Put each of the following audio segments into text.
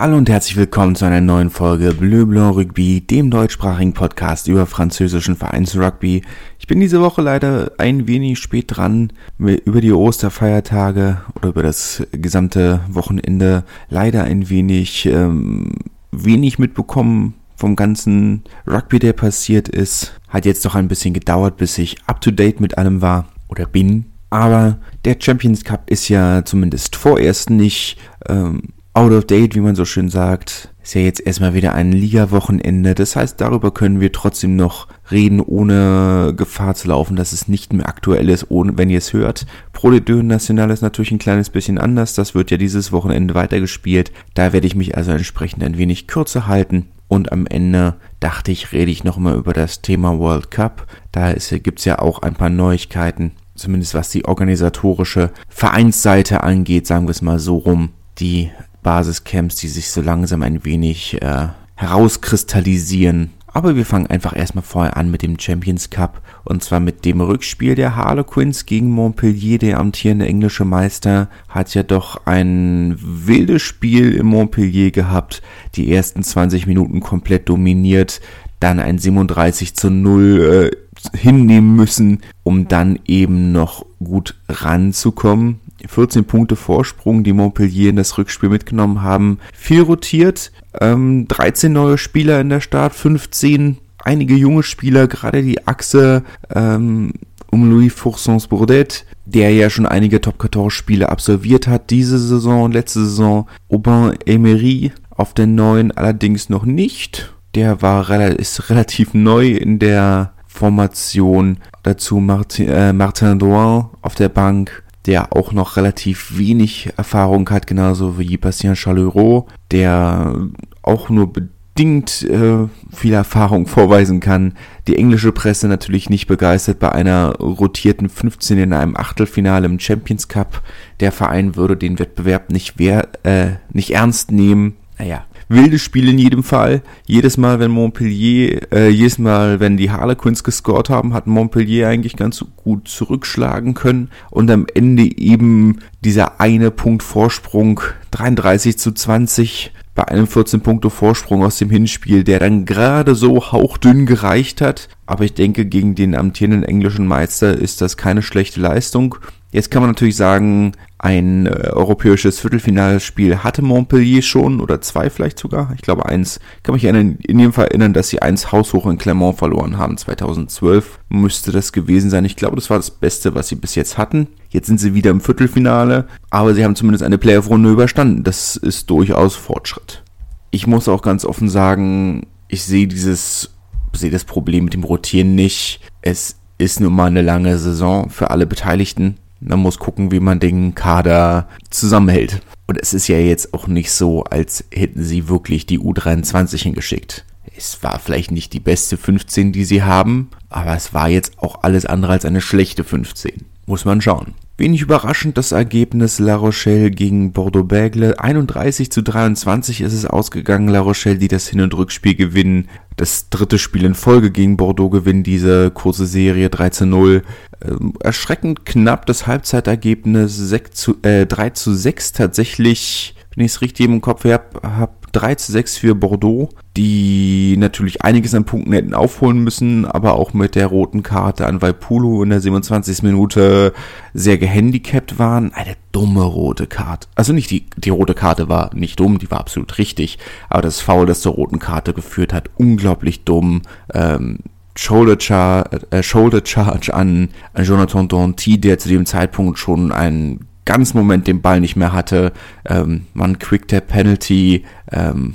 Hallo und herzlich willkommen zu einer neuen Folge Bleu Blanc Rugby, dem deutschsprachigen Podcast über französischen Vereinsrugby. Ich bin diese Woche leider ein wenig spät dran, über die Osterfeiertage oder über das gesamte Wochenende leider ein wenig, ähm, wenig mitbekommen vom ganzen Rugby, der passiert ist. Hat jetzt doch ein bisschen gedauert, bis ich up to date mit allem war oder bin. Aber der Champions Cup ist ja zumindest vorerst nicht ähm, out of date, wie man so schön sagt. Ist ja jetzt erstmal wieder ein Liga-Wochenende. Das heißt, darüber können wir trotzdem noch reden, ohne Gefahr zu laufen, dass es nicht mehr aktuell ist, ohne, wenn ihr es hört. Pro de National ist natürlich ein kleines bisschen anders. Das wird ja dieses Wochenende weitergespielt. Da werde ich mich also entsprechend ein wenig kürzer halten. Und am Ende dachte ich, rede ich nochmal über das Thema World Cup. Da gibt es ja auch ein paar Neuigkeiten, zumindest was die organisatorische Vereinsseite angeht, sagen wir es mal so rum. Die Basiscamps, die sich so langsam ein wenig äh, herauskristallisieren. Aber wir fangen einfach erstmal vorher an mit dem Champions Cup und zwar mit dem Rückspiel der Harlequins gegen Montpellier. Der amtierende englische Meister hat ja doch ein wildes Spiel in Montpellier gehabt. Die ersten 20 Minuten komplett dominiert, dann ein 37 zu 0 äh, hinnehmen müssen, um dann eben noch gut ranzukommen. 14 Punkte Vorsprung, die Montpellier in das Rückspiel mitgenommen haben. Viel rotiert, ähm, 13 neue Spieler in der Start, 15 einige junge Spieler, gerade die Achse ähm, um Louis Foursons-Bourdet, der ja schon einige Top 14 Spiele absolviert hat, diese Saison, letzte Saison. Aubin Emery auf der neuen allerdings noch nicht. Der war ist relativ neu in der Formation. Dazu Martin, äh, Martin Douin auf der Bank der auch noch relativ wenig Erfahrung hat, genauso wie Bastien Chaleurot, der auch nur bedingt äh, viel Erfahrung vorweisen kann. Die englische Presse natürlich nicht begeistert bei einer rotierten 15 in einem Achtelfinale im Champions Cup. Der Verein würde den Wettbewerb nicht, wer, äh, nicht ernst nehmen. Naja, wildes Spiel in jedem Fall. Jedes Mal, wenn Montpellier, äh, jedes Mal, wenn die Harlequins gescored haben, hat Montpellier eigentlich ganz gut zurückschlagen können und am Ende eben dieser eine Punkt Vorsprung 33 zu 20 bei einem 14 Punkte Vorsprung aus dem Hinspiel, der dann gerade so hauchdünn gereicht hat. Aber ich denke, gegen den amtierenden englischen Meister ist das keine schlechte Leistung. Jetzt kann man natürlich sagen, ein äh, europäisches Viertelfinalspiel hatte Montpellier schon oder zwei vielleicht sogar. Ich glaube eins, kann mich erinnern, in jedem Fall erinnern, dass sie eins haushoch in Clermont verloren haben. 2012 müsste das gewesen sein. Ich glaube, das war das Beste, was sie bis jetzt hatten. Jetzt sind sie wieder im Viertelfinale, aber sie haben zumindest eine Playoff-Runde überstanden. Das ist durchaus Fortschritt. Ich muss auch ganz offen sagen, ich sehe dieses, sehe das Problem mit dem Rotieren nicht. Es ist nun mal eine lange Saison für alle Beteiligten. Man muss gucken, wie man den Kader zusammenhält. Und es ist ja jetzt auch nicht so, als hätten sie wirklich die U23 hingeschickt. Es war vielleicht nicht die beste 15, die sie haben, aber es war jetzt auch alles andere als eine schlechte 15. Muss man schauen. Wenig überraschend das Ergebnis La Rochelle gegen Bordeaux-Bègle. 31 zu 23 ist es ausgegangen. La Rochelle, die das Hin- und Rückspiel gewinnen. Das dritte Spiel in Folge gegen Bordeaux gewinnen diese kurze Serie 3 zu 0. Ähm, erschreckend knapp das Halbzeitergebnis 6 zu, äh, 3 zu 6 tatsächlich, wenn ich es richtig im Kopf habe, hab 3 zu 6 für Bordeaux, die natürlich einiges an Punkten hätten aufholen müssen, aber auch mit der roten Karte an Vaipulu in der 27. Minute sehr gehandicapt waren. Eine dumme rote Karte. Also nicht die, die rote Karte war nicht dumm, die war absolut richtig, aber das Foul, das zur roten Karte geführt hat, unglaublich dumm. Ähm, Shoulder, Char äh, Shoulder Charge an, an Jonathan Danty, der zu dem Zeitpunkt schon einen ganz Moment den Ball nicht mehr hatte. Ähm, man Quick Tap Penalty ähm,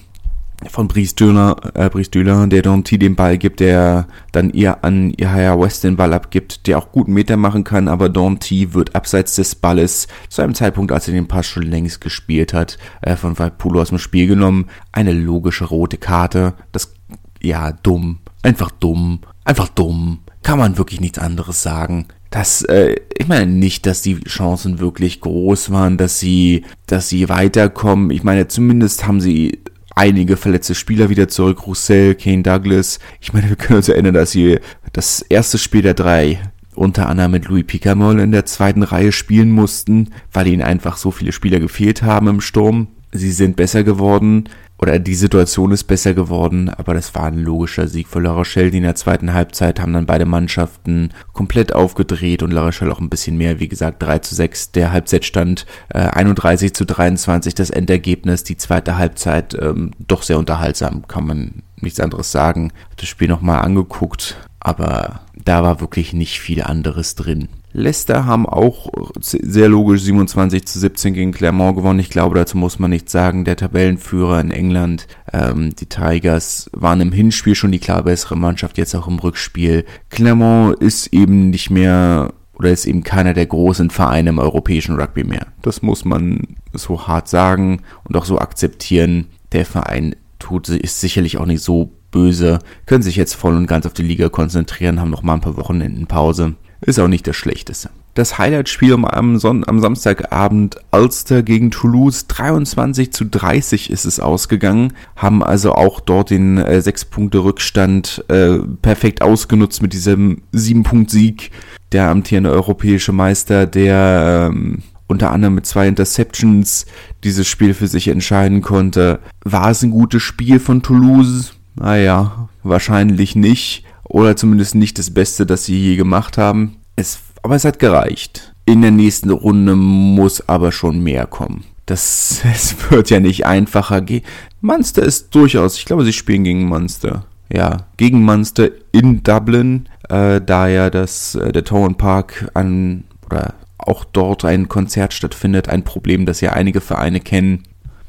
von Brice Döner, äh, der Danty den Ball gibt, der dann ihr an Ihaya West den Ball abgibt, der auch guten Meter machen kann, aber Danty wird abseits des Balles zu einem Zeitpunkt, als er den Pass schon längst gespielt hat, äh, von Vaipulo aus dem Spiel genommen. Eine logische rote Karte. Das, ja, dumm. Einfach dumm. Einfach dumm. Kann man wirklich nichts anderes sagen das, äh, ich meine nicht, dass die Chancen wirklich groß waren, dass sie, dass sie weiterkommen. Ich meine, zumindest haben sie einige verletzte Spieler wieder zurück. Roussel, Kane Douglas. Ich meine, wir können uns erinnern, dass sie das erste Spiel der drei unter anderem mit Louis Picamol in der zweiten Reihe spielen mussten, weil ihnen einfach so viele Spieler gefehlt haben im Sturm. sie sind besser geworden oder die Situation ist besser geworden, aber das war ein logischer Sieg für La Rochelle. Die in der zweiten Halbzeit haben dann beide Mannschaften komplett aufgedreht und La Rochelle auch ein bisschen mehr. Wie gesagt, 3 zu 6 der Halbzeitstand, äh, 31 zu 23 das Endergebnis. Die zweite Halbzeit ähm, doch sehr unterhaltsam, kann man nichts anderes sagen. Das Spiel nochmal angeguckt, aber da war wirklich nicht viel anderes drin. Leicester haben auch sehr logisch 27 zu 17 gegen Clermont gewonnen. Ich glaube, dazu muss man nichts sagen. Der Tabellenführer in England, ähm, die Tigers, waren im Hinspiel schon die klar bessere Mannschaft, jetzt auch im Rückspiel. Clermont ist eben nicht mehr oder ist eben keiner der großen Vereine im europäischen Rugby mehr. Das muss man so hart sagen und auch so akzeptieren. Der Verein tut, ist sicherlich auch nicht so böse, können sich jetzt voll und ganz auf die Liga konzentrieren, haben noch mal ein paar Wochenenden Pause. Ist auch nicht das Schlechteste. Das Highlight-Spiel am, Son am Samstagabend Ulster gegen Toulouse 23 zu 30 ist es ausgegangen, haben also auch dort den äh, 6-Punkte-Rückstand äh, perfekt ausgenutzt mit diesem 7-Punkt-Sieg. Der amtierende europäische Meister, der ähm, unter anderem mit zwei Interceptions dieses Spiel für sich entscheiden konnte. War es ein gutes Spiel von Toulouse? Naja, wahrscheinlich nicht oder zumindest nicht das Beste, das sie je gemacht haben. Es, aber es hat gereicht. In der nächsten Runde muss aber schon mehr kommen. Das, es wird ja nicht einfacher gehen. Munster ist durchaus, ich glaube, sie spielen gegen Munster. Ja, gegen Munster in Dublin, äh, da ja das, äh, der Towan Park an, oder auch dort ein Konzert stattfindet. Ein Problem, das ja einige Vereine kennen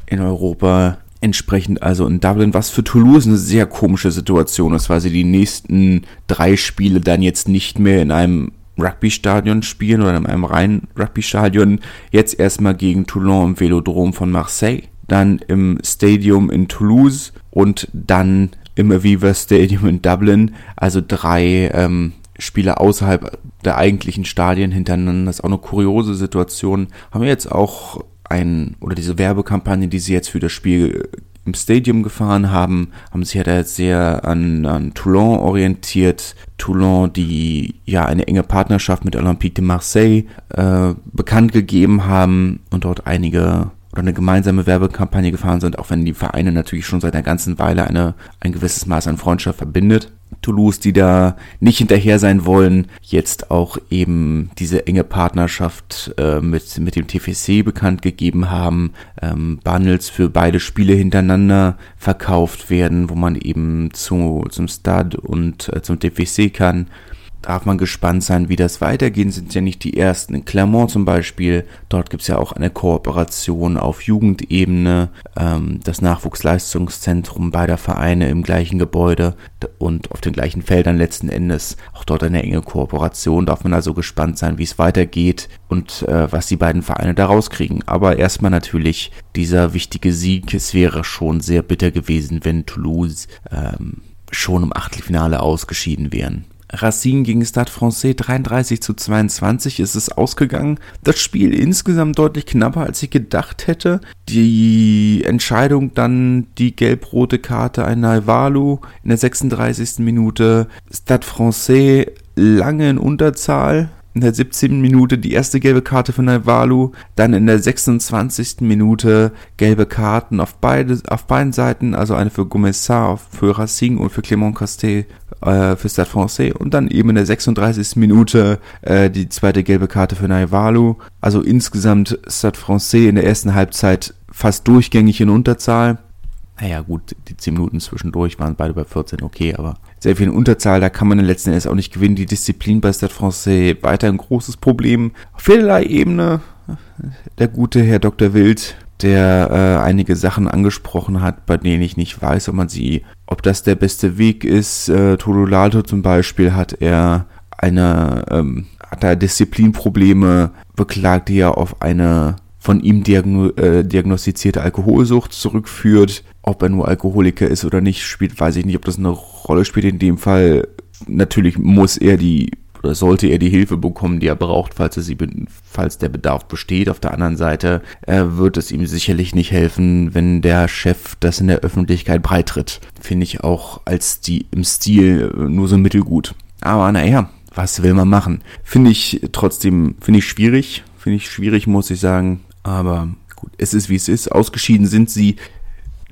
in Europa. Entsprechend also in Dublin, was für Toulouse eine sehr komische Situation ist, weil sie die nächsten drei Spiele dann jetzt nicht mehr in einem Rugby-Stadion spielen oder in einem reinen Rugby-Stadion. Jetzt erstmal gegen Toulon im Velodrom von Marseille, dann im Stadium in Toulouse und dann im Aviva Stadium in Dublin. Also drei ähm, Spiele außerhalb der eigentlichen Stadien hintereinander. Das ist auch eine kuriose Situation. Haben wir jetzt auch ein, oder diese Werbekampagne, die sie jetzt für das Spiel im Stadium gefahren haben, haben sich ja da jetzt sehr an, an Toulon orientiert. Toulon, die ja eine enge Partnerschaft mit Olympique de Marseille äh, bekannt gegeben haben und dort einige oder eine gemeinsame Werbekampagne gefahren sind, auch wenn die Vereine natürlich schon seit einer ganzen Weile eine, ein gewisses Maß an Freundschaft verbindet. Toulouse, die da nicht hinterher sein wollen, jetzt auch eben diese enge Partnerschaft äh, mit, mit dem TFC bekannt gegeben haben, ähm, Bundles für beide Spiele hintereinander verkauft werden, wo man eben zu, zum Stade und äh, zum TFC kann darf man gespannt sein, wie das weitergeht. Sind ja nicht die ersten. In Clermont zum Beispiel, dort gibt es ja auch eine Kooperation auf Jugendebene, ähm, das Nachwuchsleistungszentrum beider Vereine im gleichen Gebäude und auf den gleichen Feldern letzten Endes. Auch dort eine enge Kooperation. Darf man also gespannt sein, wie es weitergeht und äh, was die beiden Vereine da rauskriegen. Aber erstmal natürlich dieser wichtige Sieg. Es wäre schon sehr bitter gewesen, wenn Toulouse ähm, schon im Achtelfinale ausgeschieden wären. Racine gegen Stade Francais 33 zu 22 ist es ausgegangen. Das Spiel insgesamt deutlich knapper, als ich gedacht hätte. Die Entscheidung dann die gelb-rote Karte ein Naivalu in der 36. Minute. Stade Francais lange in Unterzahl. In der 17. Minute die erste gelbe Karte für Naivalu, dann in der 26. Minute gelbe Karten auf, beide, auf beiden Seiten, also eine für Gomessar, für Racing und für Clément Castet äh, für Stade Francais und dann eben in der 36. Minute äh, die zweite gelbe Karte für Naivalu. Also insgesamt Stade Francais in der ersten Halbzeit fast durchgängig in Unterzahl. Naja, gut, die 10 Minuten zwischendurch waren beide bei 14 okay, aber sehr viel in Unterzahl, da kann man in letzten Endes auch nicht gewinnen. Die Disziplin bei Stade Francais weiter ein großes Problem. Auf vielerlei Ebene, der gute Herr Dr. Wild der äh, einige Sachen angesprochen hat, bei denen ich nicht weiß, ob man sie, ob das der beste Weg ist. Äh, Todolato zum Beispiel hat er eine, ähm, hat er Disziplinprobleme, beklagt, die er auf eine von ihm diagno äh, diagnostizierte Alkoholsucht zurückführt. Ob er nur Alkoholiker ist oder nicht, spielt, weiß ich nicht, ob das eine Rolle spielt in dem Fall. Natürlich muss er die oder sollte er die Hilfe bekommen, die er braucht, falls, er sie, falls der Bedarf besteht. Auf der anderen Seite äh, wird es ihm sicherlich nicht helfen, wenn der Chef das in der Öffentlichkeit breitritt. Finde ich auch als die im Stil äh, nur so mittelgut. Aber naja, was will man machen? Finde ich trotzdem, finde ich schwierig. Finde ich schwierig, muss ich sagen. Aber gut. es ist wie es ist. Ausgeschieden sind sie.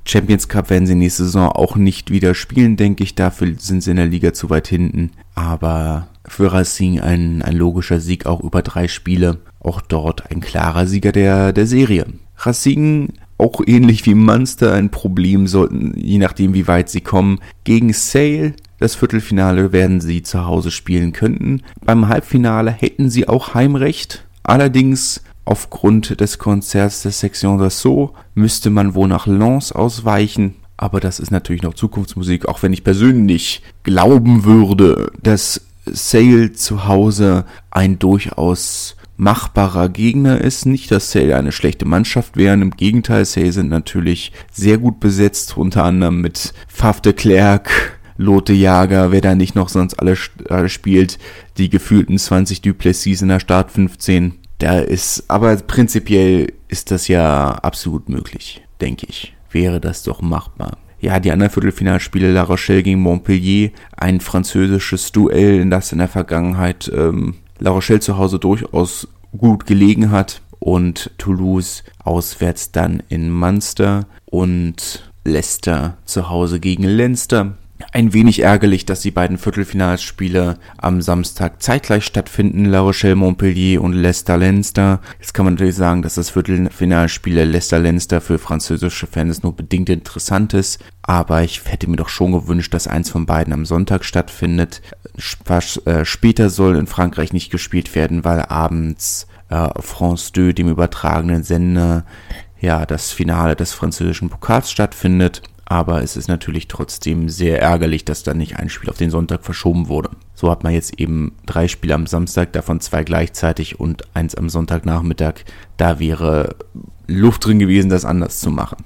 Champions Cup werden sie nächste Saison auch nicht wieder spielen, denke ich. Dafür sind sie in der Liga zu weit hinten. Aber für Racing ein, ein logischer Sieg auch über drei Spiele. Auch dort ein klarer Sieger der, der Serie. Racing auch ähnlich wie Munster ein Problem sollten, je nachdem wie weit sie kommen. Gegen Sale, das Viertelfinale werden sie zu Hause spielen könnten. Beim Halbfinale hätten sie auch Heimrecht. Allerdings aufgrund des Konzerts der Section d'Assaut müsste man wohl nach Lens ausweichen. Aber das ist natürlich noch Zukunftsmusik, auch wenn ich persönlich glauben würde, dass Sale zu Hause ein durchaus machbarer Gegner ist. Nicht, dass Sale eine schlechte Mannschaft wären. Im Gegenteil, Sale sind natürlich sehr gut besetzt, unter anderem mit Faf de Klerk, Lotte Jager, wer da nicht noch sonst alles alle spielt, die gefühlten 20 Duplessis in der Start 15. Da ist, aber prinzipiell ist das ja absolut möglich, denke ich. Wäre das doch machbar. Ja, die anderen Viertelfinalspiele, La Rochelle gegen Montpellier, ein französisches Duell, in das in der Vergangenheit ähm, La Rochelle zu Hause durchaus gut gelegen hat und Toulouse auswärts dann in Munster und Leicester zu Hause gegen Leinster. Ein wenig ärgerlich, dass die beiden Viertelfinalspiele am Samstag zeitgleich stattfinden, La Rochelle Montpellier und Leicester Leinster. Jetzt kann man natürlich sagen, dass das Viertelfinalspiel Leicester Leinster für französische Fans nur bedingt interessant ist, aber ich hätte mir doch schon gewünscht, dass eins von beiden am Sonntag stattfindet. Äh, später soll in Frankreich nicht gespielt werden, weil abends äh, France 2, dem übertragenen Sender, ja, das Finale des französischen Pokals stattfindet. Aber es ist natürlich trotzdem sehr ärgerlich, dass da nicht ein Spiel auf den Sonntag verschoben wurde. So hat man jetzt eben drei Spiele am Samstag, davon zwei gleichzeitig und eins am Sonntagnachmittag. Da wäre Luft drin gewesen, das anders zu machen.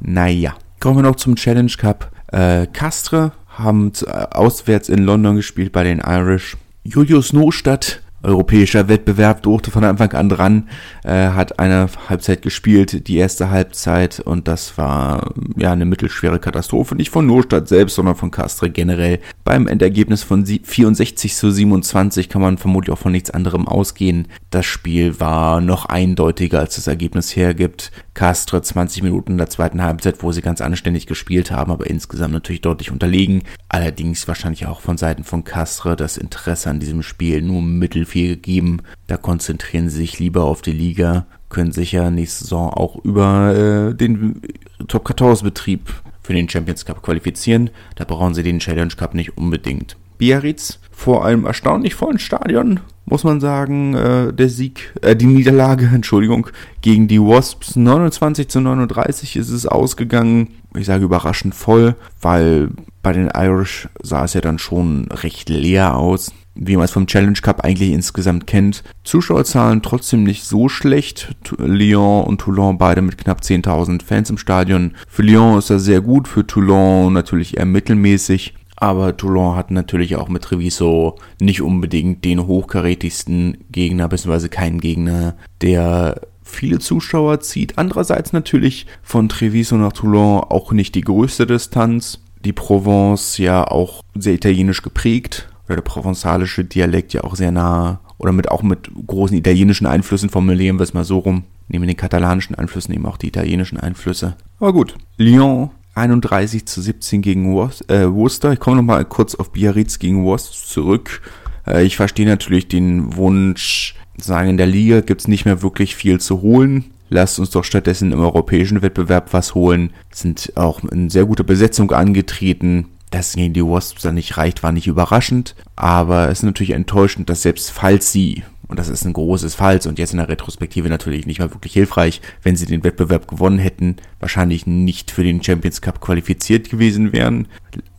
Naja, kommen wir noch zum Challenge Cup. Äh, Castre haben äh, auswärts in London gespielt bei den Irish. Julius Nostadt europäischer Wettbewerb durfte von Anfang an dran, äh, hat eine Halbzeit gespielt, die erste Halbzeit und das war ja eine mittelschwere Katastrophe, nicht von Nurstadt selbst, sondern von Castre generell. Beim Endergebnis von 64 zu 27 kann man vermutlich auch von nichts anderem ausgehen. Das Spiel war noch eindeutiger, als das Ergebnis hergibt. Castre 20 Minuten in der zweiten Halbzeit, wo sie ganz anständig gespielt haben, aber insgesamt natürlich deutlich unterlegen. Allerdings wahrscheinlich auch von Seiten von Castre das Interesse an diesem Spiel nur mittel viel gegeben. Da konzentrieren sie sich lieber auf die Liga, können sicher nächste Saison auch über äh, den Top 14 Betrieb für den Champions Cup qualifizieren. Da brauchen sie den Challenge Cup nicht unbedingt. Biarritz vor einem erstaunlich vollen Stadion, muss man sagen, äh, der Sieg, äh, die Niederlage, Entschuldigung, gegen die Wasps 29 zu 39 ist es ausgegangen. Ich sage überraschend voll, weil bei den Irish sah es ja dann schon recht leer aus wie man es vom Challenge Cup eigentlich insgesamt kennt. Zuschauerzahlen trotzdem nicht so schlecht. Lyon und Toulon beide mit knapp 10.000 Fans im Stadion. Für Lyon ist das sehr gut, für Toulon natürlich eher mittelmäßig. Aber Toulon hat natürlich auch mit Treviso nicht unbedingt den hochkarätigsten Gegner, beziehungsweise keinen Gegner, der viele Zuschauer zieht. Andererseits natürlich von Treviso nach Toulon auch nicht die größte Distanz. Die Provence ja auch sehr italienisch geprägt oder der provenzalische Dialekt ja auch sehr nah oder mit auch mit großen italienischen Einflüssen formulieren wir es mal so rum. Neben den katalanischen Einflüssen eben auch die italienischen Einflüsse. Aber gut. Lyon 31 zu 17 gegen äh, Worcester. Ich komme nochmal kurz auf Biarritz gegen Worcester zurück. Äh, ich verstehe natürlich den Wunsch, sagen, in der Liga gibt's nicht mehr wirklich viel zu holen. Lasst uns doch stattdessen im europäischen Wettbewerb was holen. Sind auch in sehr guter Besetzung angetreten. Dass es gegen die Wasps dann nicht reicht, war nicht überraschend, aber es ist natürlich enttäuschend, dass selbst falls sie, und das ist ein großes Falls und jetzt in der Retrospektive natürlich nicht mal wirklich hilfreich, wenn sie den Wettbewerb gewonnen hätten, wahrscheinlich nicht für den Champions Cup qualifiziert gewesen wären.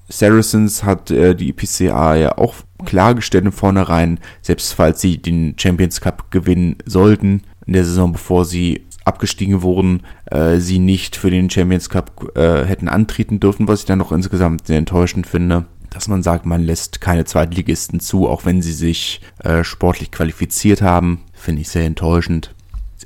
Saracens hat äh, die PCA ja auch klargestellt im Vornherein, selbst falls sie den Champions Cup gewinnen sollten in der Saison, bevor sie abgestiegen wurden, äh, sie nicht für den Champions Cup äh, hätten antreten dürfen, was ich dann noch insgesamt sehr enttäuschend finde. Dass man sagt, man lässt keine Zweitligisten zu, auch wenn sie sich äh, sportlich qualifiziert haben, finde ich sehr enttäuschend.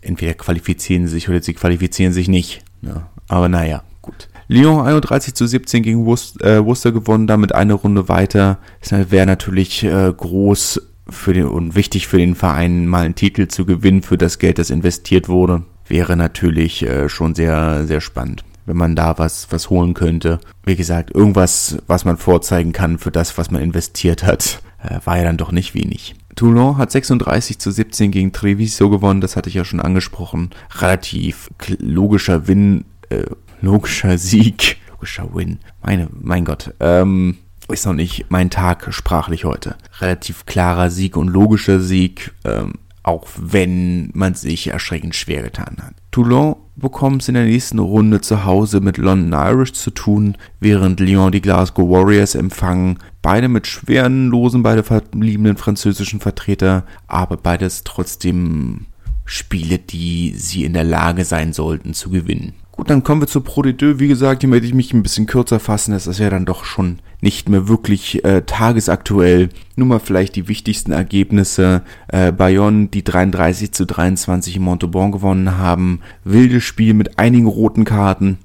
Entweder qualifizieren sie sich oder sie qualifizieren sich nicht. Ne? Aber naja, gut. Lyon 31 zu 17 gegen Worcester, äh, Worcester gewonnen, damit eine Runde weiter. Wäre natürlich äh, groß für den und wichtig für den Verein, mal einen Titel zu gewinnen für das Geld, das investiert wurde wäre natürlich äh, schon sehr, sehr spannend wenn man da was, was holen könnte. Wie gesagt, irgendwas, was man vorzeigen kann für das, was man investiert hat, äh, war ja dann doch nicht wenig. Toulon hat 36 zu 17 gegen Treviso gewonnen, das hatte ich ja schon angesprochen. Relativ logischer Win, äh, logischer Sieg, logischer Win. Meine, mein Gott, ähm, ist noch nicht mein Tag sprachlich heute. Relativ klarer Sieg und logischer Sieg, ähm, auch wenn man sich erschreckend schwer getan hat. Toulon bekommt es in der nächsten Runde zu Hause mit London Irish zu tun, während Lyon die Glasgow Warriors empfangen. Beide mit schweren Losen, beide verbliebenen französischen Vertreter, aber beides trotzdem Spiele, die sie in der Lage sein sollten zu gewinnen. Gut, dann kommen wir zur Pro de. Wie gesagt, hier möchte ich mich ein bisschen kürzer fassen. Das ist ja dann doch schon nicht mehr wirklich äh, tagesaktuell. Nur mal vielleicht die wichtigsten Ergebnisse. Äh, Bayonne, die 33 zu 23 in Montauban gewonnen haben. Wildes Spiel mit einigen roten Karten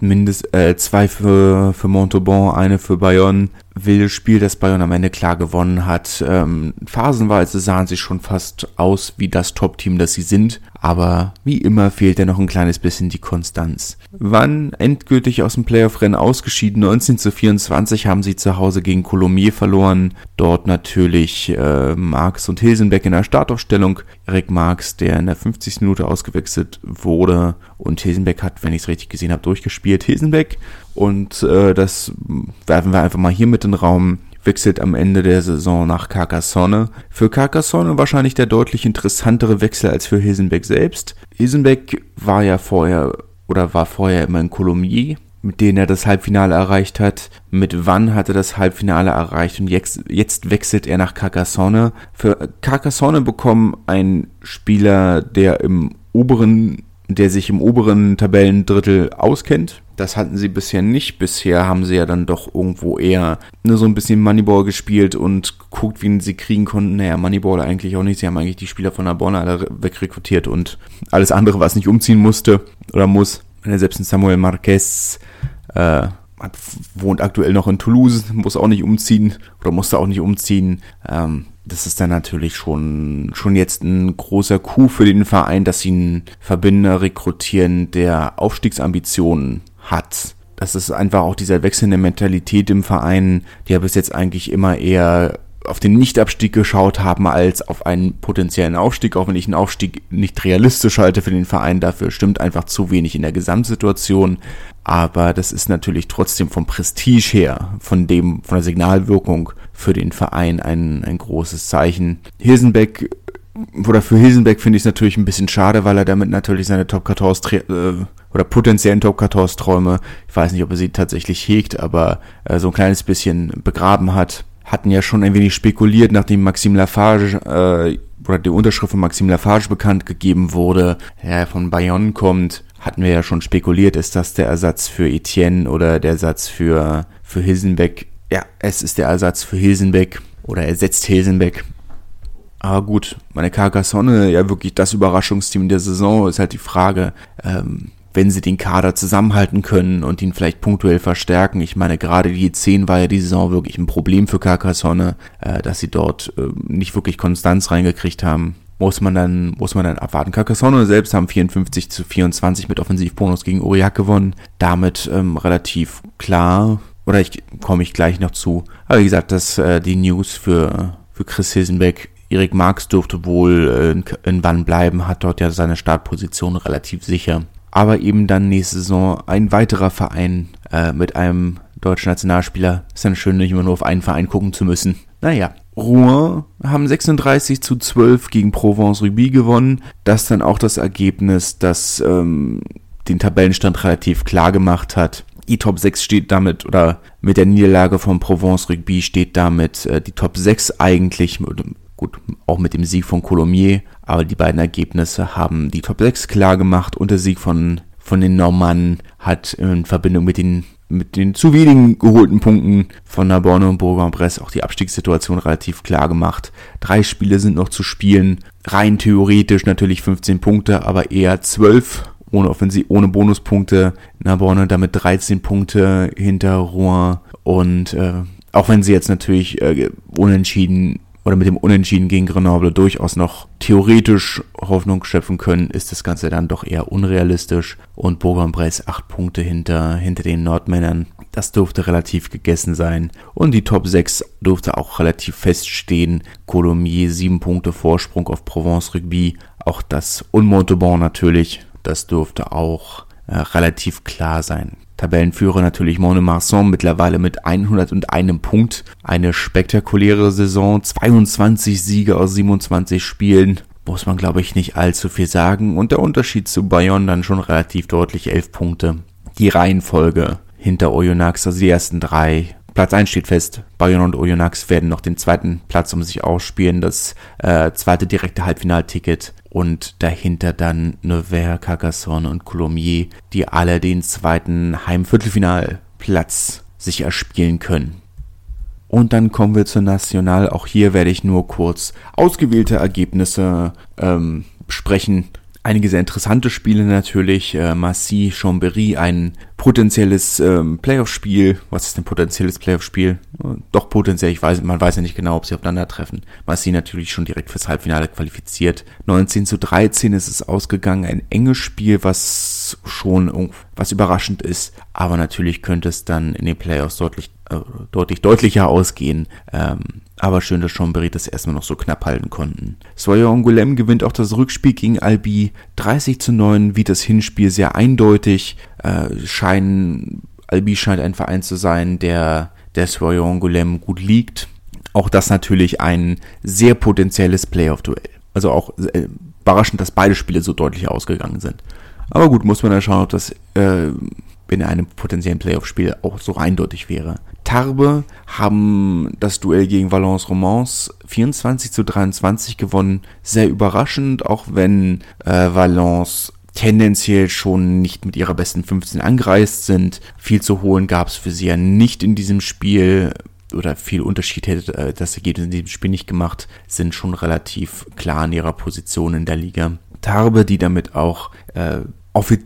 mindest äh, zwei für, für Montauban, eine für Bayonne. Wildes Spiel, das Bayonne am Ende klar gewonnen hat. Ähm, phasenweise sahen sie schon fast aus wie das Top-Team, das sie sind. Aber wie immer fehlt ja noch ein kleines bisschen die Konstanz. Wann endgültig aus dem Playoff-Rennen ausgeschieden? 19 zu 24 haben sie zu Hause gegen Colomiers verloren. Dort natürlich äh, Marx und Hilsenbeck in der Startaufstellung. Erik Marx, der in der 50. Minute ausgewechselt wurde. Und Hilsenbeck hat, wenn ich es richtig gesehen habe, durchgespielt. Hilsenbeck und äh, das werfen wir einfach mal hier mit in den Raum wechselt am Ende der Saison nach Carcassonne. Für Carcassonne wahrscheinlich der deutlich interessantere Wechsel als für Hilsenbeck selbst. Hilsenbeck war ja vorher oder war vorher immer in Colomiers, mit denen er das Halbfinale erreicht hat. Mit Wann hat er das Halbfinale erreicht und jetzt, jetzt wechselt er nach Carcassonne. Für Carcassonne bekommen ein Spieler, der im oberen der sich im oberen Tabellendrittel auskennt. Das hatten sie bisher nicht. Bisher haben sie ja dann doch irgendwo eher nur so ein bisschen Moneyball gespielt und guckt, wen sie kriegen konnten. Naja, Moneyball eigentlich auch nicht. Sie haben eigentlich die Spieler von der Bonner alle wegrekrutiert und alles andere, was nicht umziehen musste oder muss. Selbst ein Samuel Marquez äh, wohnt aktuell noch in Toulouse, muss auch nicht umziehen oder musste auch nicht umziehen. Ähm, das ist dann natürlich schon, schon jetzt ein großer Coup für den Verein, dass sie einen Verbinder rekrutieren, der Aufstiegsambitionen hat. Das ist einfach auch dieser wechselnde Mentalität im Verein, die ja bis jetzt eigentlich immer eher auf den Nichtabstieg geschaut haben als auf einen potenziellen Aufstieg, auch wenn ich einen Aufstieg nicht realistisch halte für den Verein. Dafür stimmt einfach zu wenig in der Gesamtsituation. Aber das ist natürlich trotzdem vom Prestige her, von dem, von der Signalwirkung für den Verein ein, ein großes Zeichen. Hilsenbeck oder für Hilsenbeck finde ich es natürlich ein bisschen schade, weil er damit natürlich seine Top 14 äh, oder potenziellen Top 14 Träume, ich weiß nicht, ob er sie tatsächlich hegt, aber äh, so ein kleines bisschen begraben hat hatten ja schon ein wenig spekuliert, nachdem Maxime Lafarge äh, oder die Unterschrift von Maxime Lafarge bekannt gegeben wurde, der von Bayonne kommt, hatten wir ja schon spekuliert, ist das der Ersatz für Etienne oder der Ersatz für, für Hilsenbeck? Ja, es ist der Ersatz für Hilsenbeck oder ersetzt Hilsenbeck. Aber gut, meine Carcassonne, ja wirklich das Überraschungsteam der Saison, ist halt die Frage, ähm, wenn sie den Kader zusammenhalten können und ihn vielleicht punktuell verstärken. Ich meine, gerade die 10 war ja die Saison wirklich ein Problem für Carcassonne, äh, dass sie dort äh, nicht wirklich Konstanz reingekriegt haben. Muss man dann, muss man dann abwarten. Carcassonne selbst haben 54 zu 24 mit Offensivbonus gegen Uriak gewonnen. Damit ähm, relativ klar, oder ich komme ich gleich noch zu. Aber wie gesagt, das äh, die News für, für Chris Hilsenbeck Erik Marx dürfte wohl äh, in, in Wann bleiben, hat dort ja seine Startposition relativ sicher aber eben dann nächste Saison ein weiterer Verein äh, mit einem deutschen Nationalspieler. Ist dann schön, nicht immer nur auf einen Verein gucken zu müssen. Naja, Rouen haben 36 zu 12 gegen Provence Ruby gewonnen. Das dann auch das Ergebnis, das ähm, den Tabellenstand relativ klar gemacht hat. Die Top 6 steht damit, oder mit der Niederlage von Provence Rugby steht damit äh, die Top 6 eigentlich, gut, auch mit dem Sieg von Colomiers, aber die beiden Ergebnisse haben die Top 6 klar gemacht und der Sieg von, von den Normannen hat in Verbindung mit den, mit den zu wenigen geholten Punkten von Narbonne und Bourg-en-Bresse auch die Abstiegssituation relativ klar gemacht. Drei Spiele sind noch zu spielen, rein theoretisch natürlich 15 Punkte, aber eher 12 ohne Offensiv, ohne Bonuspunkte. Narbonne damit 13 Punkte hinter Rouen und äh, auch wenn sie jetzt natürlich äh, unentschieden oder mit dem Unentschieden gegen Grenoble durchaus noch theoretisch Hoffnung schöpfen können, ist das Ganze dann doch eher unrealistisch. Und Bourg-en-Bresse acht Punkte hinter, hinter den Nordmännern. Das dürfte relativ gegessen sein. Und die Top 6 dürfte auch relativ feststehen. Colomiers sieben Punkte Vorsprung auf Provence Rugby. Auch das und Montauban natürlich. Das dürfte auch äh, relativ klar sein. Tabellenführer natürlich Monemarsan mittlerweile mit 101 Punkt. Eine spektakuläre Saison, 22 Siege aus 27 Spielen. Muss man glaube ich nicht allzu viel sagen. Und der Unterschied zu Bayonne dann schon relativ deutlich 11 Punkte. Die Reihenfolge hinter Oyonnax, also die ersten drei. Platz 1 steht fest. Bayonne und Oyonnax werden noch den zweiten Platz um sich ausspielen. Das äh, zweite direkte Halbfinalticket und dahinter dann Nevers, Carcassonne und Coulommiers, die alle den zweiten Heimviertelfinalplatz sich erspielen können. Und dann kommen wir zur National. Auch hier werde ich nur kurz ausgewählte Ergebnisse ähm, besprechen. Einige sehr interessante Spiele natürlich. Äh, Massy, Chambéry, ein potenzielles ähm, Playoff-Spiel. Was ist ein potenzielles Playoff-Spiel? Äh, doch potenziell, ich weiß, man weiß ja nicht genau, ob sie aufeinandertreffen. Massy natürlich schon direkt fürs Halbfinale qualifiziert. 19 zu 13 ist es ausgegangen. Ein enges Spiel, was schon was überraschend ist. Aber natürlich könnte es dann in den Playoffs deutlich, äh, deutlich, deutlicher ausgehen. Ähm, aber schön, dass Chambéry das erstmal noch so knapp halten konnten. Soya Angoulême gewinnt auch das Rückspiel gegen Albi 30 zu 9, wie das Hinspiel sehr eindeutig. Äh, scheinen, Albi scheint ein Verein zu sein, der der Soya Angoulême gut liegt. Auch das natürlich ein sehr potenzielles Playoff-Duell. Also auch äh, überraschend, dass beide Spiele so deutlich ausgegangen sind. Aber gut, muss man ja schauen, ob das äh, in einem potenziellen Playoff-Spiel auch so eindeutig wäre. Tarbe haben das Duell gegen Valence Romans 24 zu 23 gewonnen. Sehr überraschend, auch wenn äh, Valence tendenziell schon nicht mit ihrer besten 15 angereist sind. Viel zu holen gab es für sie ja nicht in diesem Spiel oder viel Unterschied hätte äh, das Ergebnis in diesem Spiel nicht gemacht, sind schon relativ klar in ihrer Position in der Liga. Tarbe, die damit auch äh,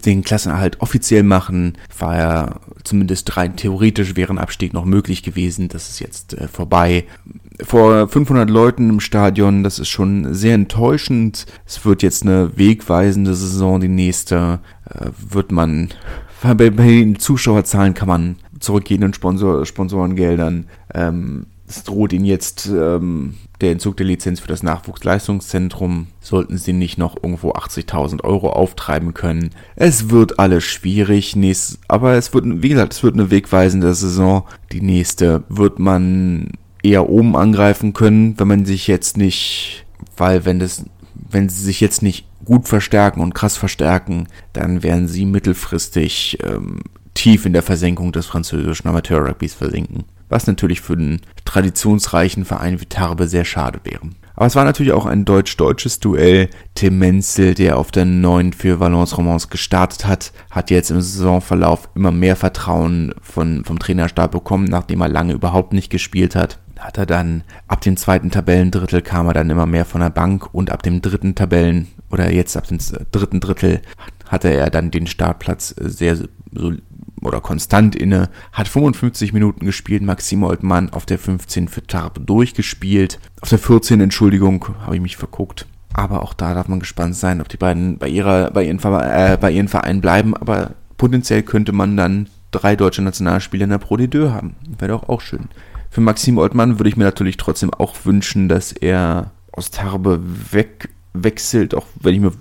den Klassenerhalt offiziell machen, war ja zumindest rein theoretisch wäre ein Abstieg noch möglich gewesen. Das ist jetzt äh, vorbei. Vor 500 Leuten im Stadion, das ist schon sehr enttäuschend. Es wird jetzt eine wegweisende Saison, die nächste. Äh, wird man, bei, bei den Zuschauerzahlen kann man zurückgehenden Sponsor, Sponsorengeldern ähm, es droht ihnen jetzt ähm, der Entzug der Lizenz für das Nachwuchsleistungszentrum. Sollten sie nicht noch irgendwo 80.000 Euro auftreiben können. Es wird alles schwierig, nächst, aber es wird, wie gesagt, es wird eine wegweisende Saison. Die nächste wird man eher oben angreifen können, wenn man sich jetzt nicht, weil wenn das, wenn sie sich jetzt nicht gut verstärken und krass verstärken, dann werden sie mittelfristig ähm, tief in der Versenkung des französischen Amateur-Rugbys versinken was natürlich für einen traditionsreichen Verein wie Tarbe sehr schade wäre. Aber es war natürlich auch ein deutsch-deutsches Duell. Tim Menzel, der auf der 9 für Valence Romans gestartet hat, hat jetzt im Saisonverlauf immer mehr Vertrauen von, vom Trainerstab bekommen, nachdem er lange überhaupt nicht gespielt hat. Hat er dann ab dem zweiten Tabellendrittel kam er dann immer mehr von der Bank und ab dem dritten Tabellen oder jetzt ab dem dritten Drittel hatte er dann den Startplatz sehr oder konstant inne, hat 55 Minuten gespielt, Maxim Oldmann auf der 15 für Tarp durchgespielt. Auf der 14, Entschuldigung, habe ich mich verguckt. Aber auch da darf man gespannt sein, ob die beiden bei ihrer, bei ihren, äh, bei ihren Vereinen bleiben. Aber potenziell könnte man dann drei deutsche Nationalspieler in der Pro D2 haben. Wäre doch auch schön. Für Maxim Oldmann würde ich mir natürlich trotzdem auch wünschen, dass er aus Tarbe wegwechselt, auch wenn ich mir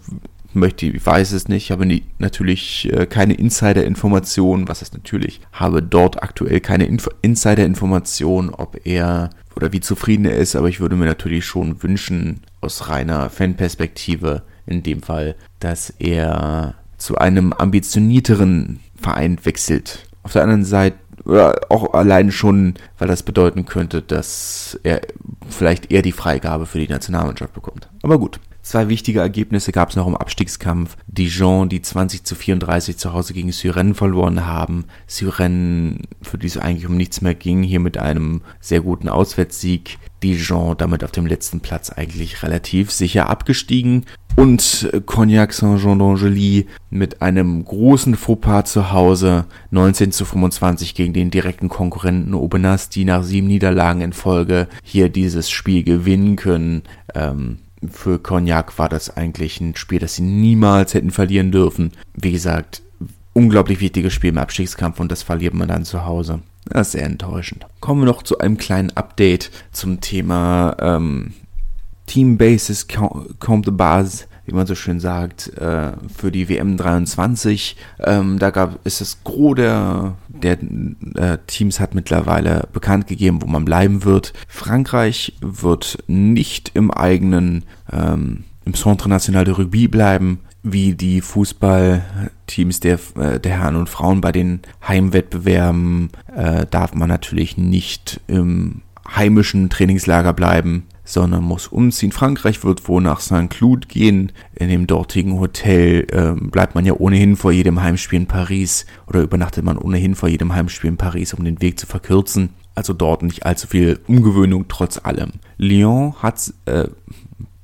möchte, ich weiß es nicht, habe natürlich äh, keine Insider-Informationen, was ist natürlich, habe dort aktuell keine Insider-Informationen, ob er oder wie zufrieden er ist, aber ich würde mir natürlich schon wünschen, aus reiner Fanperspektive in dem Fall, dass er zu einem ambitionierteren Verein wechselt. Auf der anderen Seite oder auch allein schon, weil das bedeuten könnte, dass er vielleicht eher die Freigabe für die Nationalmannschaft bekommt. Aber gut, Zwei wichtige Ergebnisse gab es noch im Abstiegskampf. Dijon, die 20 zu 34 zu Hause gegen Suresnes verloren haben. Suresnes, für die es eigentlich um nichts mehr ging, hier mit einem sehr guten Auswärtssieg. Dijon damit auf dem letzten Platz eigentlich relativ sicher abgestiegen. Und Cognac Saint-Jean d'Angely mit einem großen Fauxpas zu Hause 19 zu 25 gegen den direkten Konkurrenten Aubenas, die nach sieben Niederlagen in Folge hier dieses Spiel gewinnen können. Ähm, für Cognac war das eigentlich ein Spiel, das sie niemals hätten verlieren dürfen. Wie gesagt, unglaublich wichtiges Spiel im Abstiegskampf und das verliert man dann zu Hause. Das ist sehr enttäuschend. Kommen wir noch zu einem kleinen Update zum Thema ähm, Team Basis Comte de Base wie man so schön sagt, äh, für die WM 23. Ähm, da gab ist das Gros der, der äh, Teams hat mittlerweile bekannt gegeben, wo man bleiben wird. Frankreich wird nicht im eigenen ähm, im Centre National de Rugby bleiben, wie die Fußballteams der, äh, der Herren und Frauen bei den Heimwettbewerben äh, darf man natürlich nicht im heimischen Trainingslager bleiben sondern muss umziehen. Frankreich wird wohl nach Saint-Cloud gehen. In dem dortigen Hotel äh, bleibt man ja ohnehin vor jedem Heimspiel in Paris oder übernachtet man ohnehin vor jedem Heimspiel in Paris, um den Weg zu verkürzen. Also dort nicht allzu viel Umgewöhnung trotz allem. Lyon hat, äh,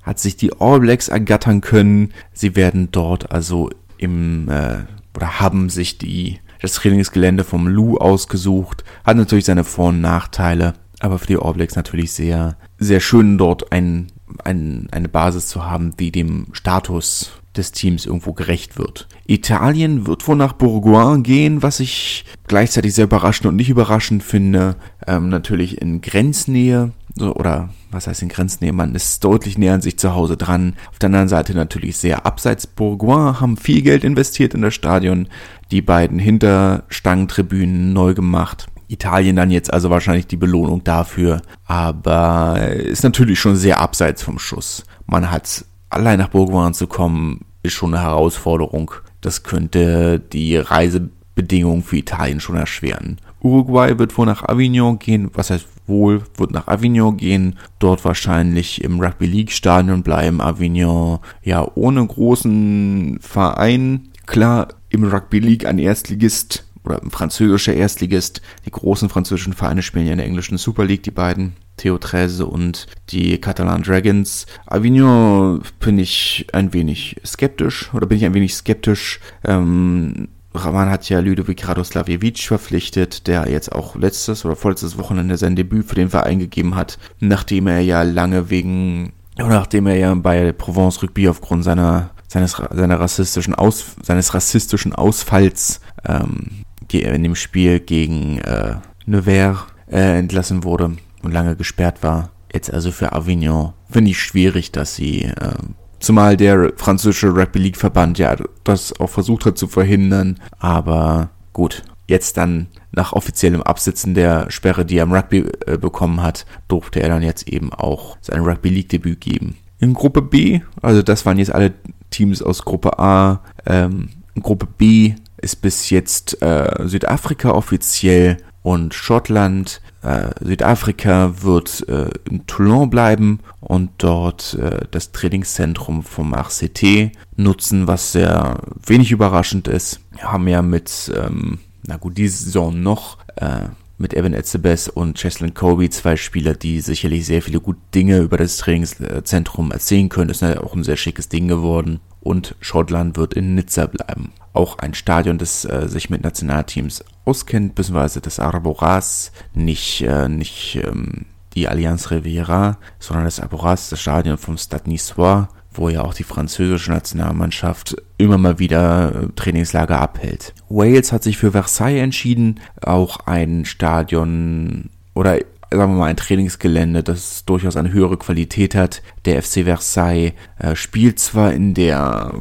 hat sich die All Blacks ergattern können. Sie werden dort also im äh, oder haben sich die das Trainingsgelände vom Lou ausgesucht. Hat natürlich seine Vor- und Nachteile aber für die All natürlich sehr, sehr schön, dort ein, ein, eine Basis zu haben, die dem Status des Teams irgendwo gerecht wird. Italien wird wohl nach Bourgoin gehen, was ich gleichzeitig sehr überraschend und nicht überraschend finde. Ähm, natürlich in Grenznähe, so, oder was heißt in Grenznähe? Man ist deutlich näher an sich zu Hause dran. Auf der anderen Seite natürlich sehr abseits. Bourgoin haben viel Geld investiert in das Stadion. Die beiden Hinterstangentribünen neu gemacht. Italien dann jetzt also wahrscheinlich die Belohnung dafür. Aber ist natürlich schon sehr abseits vom Schuss. Man hat allein nach Bourgoin zu kommen, ist schon eine Herausforderung. Das könnte die Reisebedingungen für Italien schon erschweren. Uruguay wird wohl nach Avignon gehen, was heißt wohl, wird nach Avignon gehen, dort wahrscheinlich im Rugby League Stadion bleiben. Avignon, ja, ohne großen Verein. Klar, im Rugby League ein Erstligist oder französischer Erstligist. Die großen französischen Vereine spielen ja in der englischen Super League, die beiden. Theo Treze und die Catalan Dragons. Avignon bin ich ein wenig skeptisch oder bin ich ein wenig skeptisch. Ähm, man hat ja Ludovic Radoslavjevic verpflichtet, der jetzt auch letztes oder vorletztes Wochenende sein Debüt für den Verein gegeben hat, nachdem er ja lange wegen, oder nachdem er ja bei Provence Rugby aufgrund seiner seines seiner rassistischen Aus, seines rassistischen Ausfalls ähm, in dem Spiel gegen äh, Nevers äh, entlassen wurde und lange gesperrt war. Jetzt also für Avignon finde ich schwierig, dass sie, äh, zumal der französische Rugby League Verband ja das auch versucht hat zu verhindern, aber gut. Jetzt dann nach offiziellem Absitzen der Sperre, die er im Rugby äh, bekommen hat, durfte er dann jetzt eben auch sein Rugby League Debüt geben. In Gruppe B, also das waren jetzt alle Teams aus Gruppe A, ähm, in Gruppe B ist bis jetzt äh, Südafrika offiziell und Schottland. Äh, Südafrika wird äh, in Toulon bleiben und dort äh, das Trainingszentrum vom RCT nutzen, was sehr wenig überraschend ist. Wir haben ja mit, ähm, na gut, diese Saison noch äh, mit Evan Etzebeth und Cheslin Kobe zwei Spieler, die sicherlich sehr viele gute Dinge über das Trainingszentrum erzählen können. Das ist ja auch ein sehr schickes Ding geworden. Und Schottland wird in Nizza bleiben auch ein Stadion, das äh, sich mit Nationalteams auskennt, beziehungsweise das Arboras, nicht, äh, nicht ähm, die Allianz Riviera, sondern das Arboras, das Stadion vom Stade Niçois, wo ja auch die französische Nationalmannschaft immer mal wieder äh, Trainingslager abhält. Wales hat sich für Versailles entschieden, auch ein Stadion oder sagen wir mal ein Trainingsgelände, das durchaus eine höhere Qualität hat. Der FC Versailles äh, spielt zwar in der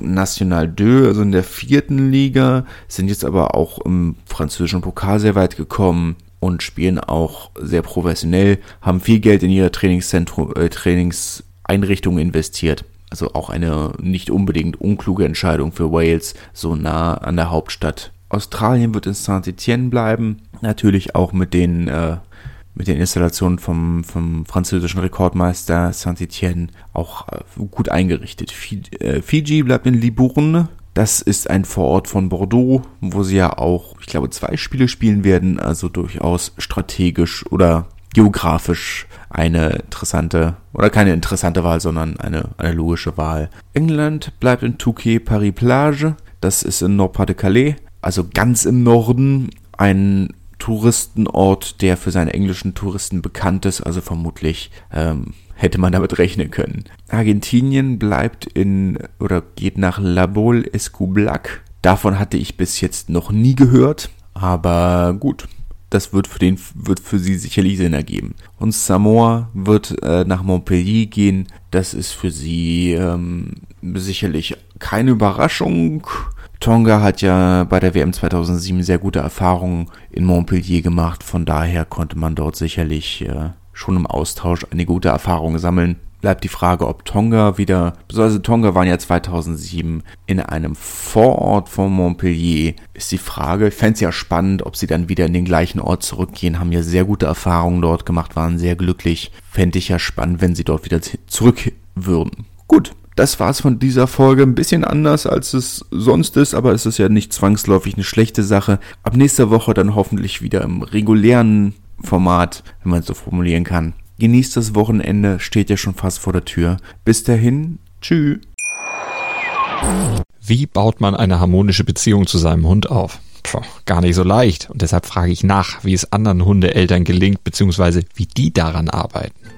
National 2, also in der vierten Liga, sind jetzt aber auch im französischen Pokal sehr weit gekommen und spielen auch sehr professionell, haben viel Geld in ihre Trainingszentrum, äh, Trainingseinrichtungen investiert. Also auch eine nicht unbedingt unkluge Entscheidung für Wales, so nah an der Hauptstadt. Australien wird in Saint-Etienne bleiben, natürlich auch mit den äh, mit den Installationen vom, vom französischen Rekordmeister Saint-Etienne auch äh, gut eingerichtet. Äh, Fiji bleibt in Libourne. Das ist ein Vorort von Bordeaux, wo sie ja auch, ich glaube, zwei Spiele spielen werden, also durchaus strategisch oder geografisch eine interessante, oder keine interessante Wahl, sondern eine, eine logische Wahl. England bleibt in Touquet Paris Plage, das ist in Nord-Pas-de-Calais, also ganz im Norden, ein Touristenort, der für seine englischen Touristen bekannt ist, also vermutlich ähm, hätte man damit rechnen können. Argentinien bleibt in oder geht nach La Baule Escublac. Davon hatte ich bis jetzt noch nie gehört, aber gut. Das wird für den wird für sie sicherlich Sinn ergeben. Und Samoa wird äh, nach Montpellier gehen. Das ist für sie ähm, sicherlich keine Überraschung. Tonga hat ja bei der WM 2007 sehr gute Erfahrungen in Montpellier gemacht. Von daher konnte man dort sicherlich äh, schon im Austausch eine gute Erfahrung sammeln. Bleibt die Frage, ob Tonga wieder, beziehungsweise Tonga waren ja 2007 in einem Vorort von Montpellier. Ist die Frage, ich fände es ja spannend, ob sie dann wieder in den gleichen Ort zurückgehen, haben ja sehr gute Erfahrungen dort gemacht, waren sehr glücklich. Fände ich ja spannend, wenn sie dort wieder zurück würden. Gut, das war's von dieser Folge. Ein bisschen anders, als es sonst ist, aber es ist ja nicht zwangsläufig eine schlechte Sache. Ab nächster Woche dann hoffentlich wieder im regulären Format, wenn man es so formulieren kann. Genießt das Wochenende, steht ja schon fast vor der Tür. Bis dahin, tschüss. Wie baut man eine harmonische Beziehung zu seinem Hund auf? Puh, gar nicht so leicht. Und deshalb frage ich nach, wie es anderen Hundeeltern gelingt, beziehungsweise wie die daran arbeiten.